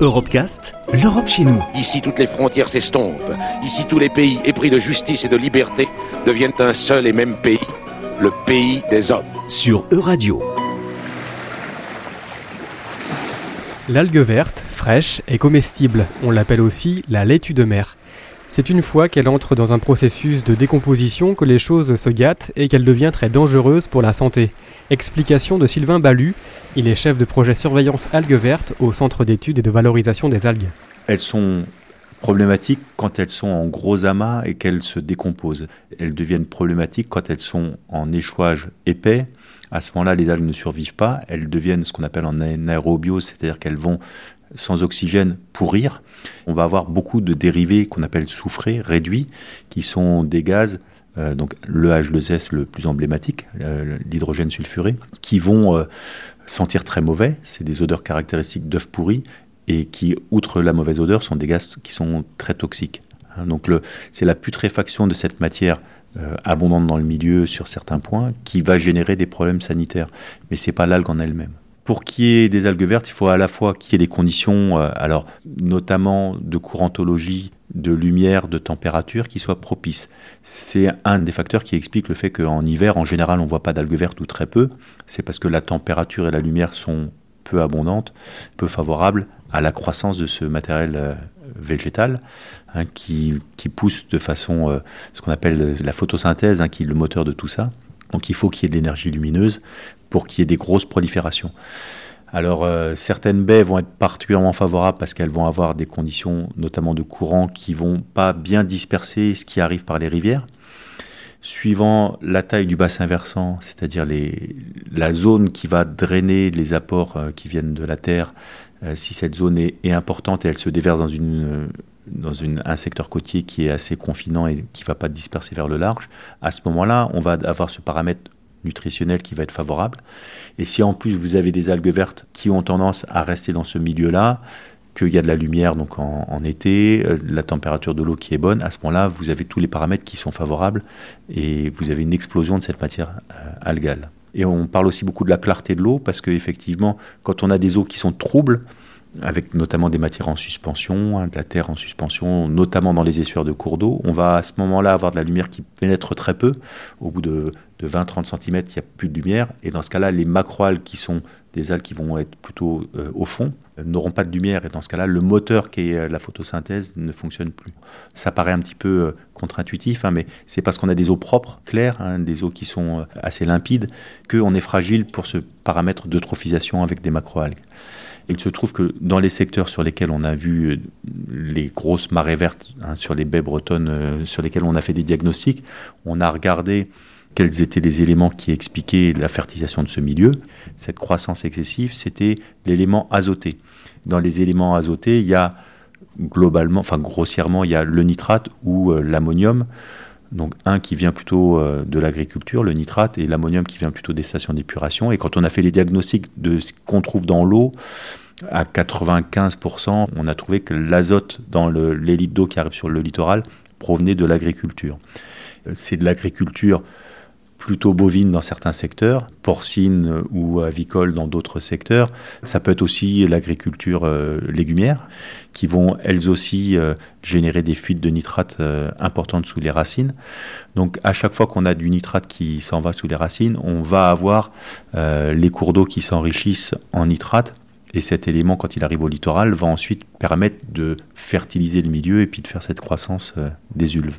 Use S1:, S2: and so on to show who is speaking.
S1: Europecast, l'Europe chez nous.
S2: Ici, toutes les frontières s'estompent. Ici, tous les pays épris de justice et de liberté deviennent un seul et même pays, le pays des hommes.
S1: Sur Euradio.
S3: L'algue verte, fraîche et comestible, on l'appelle aussi la laitue de mer. C'est une fois qu'elle entre dans un processus de décomposition que les choses se gâtent et qu'elle devient très dangereuse pour la santé. Explication de Sylvain Balu, il est chef de projet surveillance algues vertes au Centre d'études et de valorisation des algues.
S4: Elles sont problématiques quand elles sont en gros amas et qu'elles se décomposent. Elles deviennent problématiques quand elles sont en échouage épais. À ce moment-là, les algues ne survivent pas. Elles deviennent ce qu'on appelle en aérobiose, c'est-à-dire qu'elles vont sans oxygène pourrir. On va avoir beaucoup de dérivés qu'on appelle soufrés, réduits, qui sont des gaz, euh, donc le H2S le plus emblématique, euh, l'hydrogène sulfuré, qui vont euh, sentir très mauvais. C'est des odeurs caractéristiques d'œufs pourris et qui, outre la mauvaise odeur, sont des gaz qui sont très toxiques. Hein, donc c'est la putréfaction de cette matière abondante dans le milieu sur certains points qui va générer des problèmes sanitaires. Mais c'est pas l'algue en elle-même. Pour qu'il y ait des algues vertes, il faut à la fois qu'il y ait des conditions, euh, alors notamment de courantologie, de lumière, de température qui soient propices. C'est un des facteurs qui explique le fait qu'en hiver, en général, on ne voit pas d'algues vertes ou très peu. C'est parce que la température et la lumière sont peu abondantes, peu favorables à la croissance de ce matériel euh, végétal hein, qui, pousse de façon, euh, ce qu'on appelle la photosynthèse, hein, qui est le moteur de tout ça. Donc il faut qu'il y ait de l'énergie lumineuse pour qu'il y ait des grosses proliférations. Alors euh, certaines baies vont être particulièrement favorables parce qu'elles vont avoir des conditions notamment de courant qui vont pas bien disperser ce qui arrive par les rivières. Suivant la taille du bassin versant, c'est-à-dire la zone qui va drainer les apports euh, qui viennent de la terre, euh, si cette zone est, importante et elle se déverse dans, une, dans un secteur côtier qui est assez confinant et qui ne va pas disperser vers le large, à ce moment-là, on va avoir ce paramètre nutritionnel qui va être favorable. Et si en plus vous avez des algues vertes qui ont tendance à rester dans ce milieu-là, qu'il y a de la lumière donc en, été, euh, la température de l'eau qui est bonne, à ce moment-là, vous avez tous les paramètres qui sont favorables et vous avez une explosion de cette matière euh, algale. Et on parle aussi beaucoup de la clarté de l'eau parce qu'effectivement, quand on a des eaux qui sont troubles, avec notamment des matières en suspension, hein, de la terre en suspension, notamment dans les essuaires de cours d'eau. On va à ce moment-là avoir de la lumière qui pénètre très peu. Au bout de, 20-30 cm, il n'y a plus de lumière. Et dans ce cas-là, les macroalgues, qui sont des algues qui vont être plutôt euh, au fond, n'auront pas de lumière. Et dans ce cas-là, le moteur qui est euh, la photosynthèse ne fonctionne plus. Ça paraît un petit peu euh, contre-intuitif, hein, mais c'est parce qu'on a des eaux propres, claires, hein, des eaux qui sont assez limpides, qu'on est fragile pour ce paramètre d'eutrophisation avec des macroalgues il se trouve que dans les secteurs sur lesquels on a vu les grosses marées vertes, hein, sur les baies bretonnes, sur lesquelles on a fait des diagnostics, on a regardé quels étaient les éléments qui expliquaient la fertilisation de ce milieu. Cette croissance excessive, c'était l'élément azoté. Dans les éléments azotés, il y a globalement, enfin grossièrement, il y a le nitrate ou euh, l'ammonium. Donc un qui vient plutôt de l'agriculture, le nitrate, et l'ammonium qui vient plutôt des stations d'épuration. Et quand on a fait les diagnostics de ce qu'on trouve dans l'eau, à 95%, on a trouvé que l'azote dans les litres d'eau qui arrivent sur le littoral provenait de l'agriculture. C'est de l'agriculture plutôt bovine dans certains secteurs, porcine ou avicole dans d'autres secteurs. Ça peut être aussi l'agriculture euh, légumière, qui vont elles aussi euh, générer des fuites de nitrate euh, importantes sous les racines. Donc à chaque fois qu'on a du nitrate qui s'en va sous les racines, on va avoir les cours d'eau qui s'enrichissent en nitrate et cet élément, quand il arrive au littoral, va ensuite permettre de fertiliser le milieu et puis de faire cette croissance euh, des ulves.